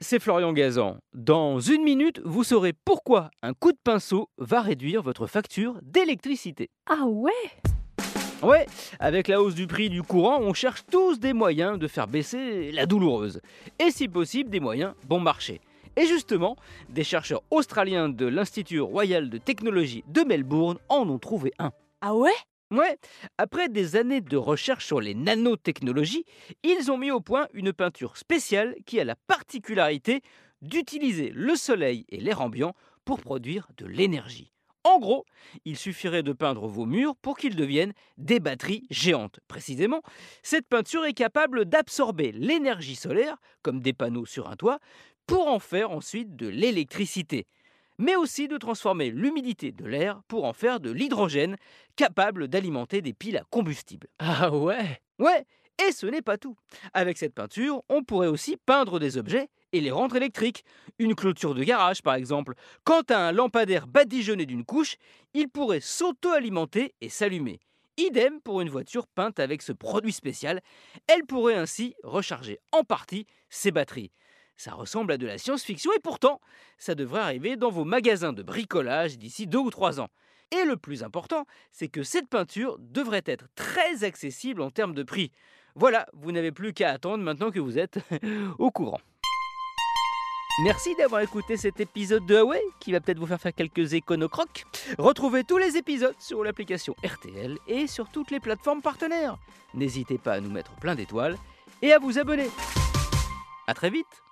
c'est Florian Gazan. Dans une minute, vous saurez pourquoi un coup de pinceau va réduire votre facture d'électricité. Ah ouais? Ouais, avec la hausse du prix du courant, on cherche tous des moyens de faire baisser la douloureuse. Et si possible, des moyens bon marché. Et justement, des chercheurs australiens de l'Institut royal de technologie de Melbourne en ont trouvé un. Ah ouais? Ouais, après des années de recherche sur les nanotechnologies, ils ont mis au point une peinture spéciale qui a la particularité d'utiliser le soleil et l'air ambiant pour produire de l'énergie. En gros, il suffirait de peindre vos murs pour qu'ils deviennent des batteries géantes. Précisément, cette peinture est capable d'absorber l'énergie solaire, comme des panneaux sur un toit, pour en faire ensuite de l'électricité mais aussi de transformer l'humidité de l'air pour en faire de l'hydrogène capable d'alimenter des piles à combustible. Ah ouais? Ouais, et ce n'est pas tout. Avec cette peinture, on pourrait aussi peindre des objets et les rendre électriques. Une clôture de garage, par exemple. Quand un lampadaire badigeonné d'une couche, il pourrait s'auto-alimenter et s'allumer. Idem pour une voiture peinte avec ce produit spécial. Elle pourrait ainsi recharger en partie ses batteries. Ça ressemble à de la science-fiction et pourtant, ça devrait arriver dans vos magasins de bricolage d'ici deux ou trois ans. Et le plus important, c'est que cette peinture devrait être très accessible en termes de prix. Voilà, vous n'avez plus qu'à attendre maintenant que vous êtes au courant. Merci d'avoir écouté cet épisode de Huawei qui va peut-être vous faire faire quelques éconocrocs. Retrouvez tous les épisodes sur l'application RTL et sur toutes les plateformes partenaires. N'hésitez pas à nous mettre plein d'étoiles et à vous abonner. A très vite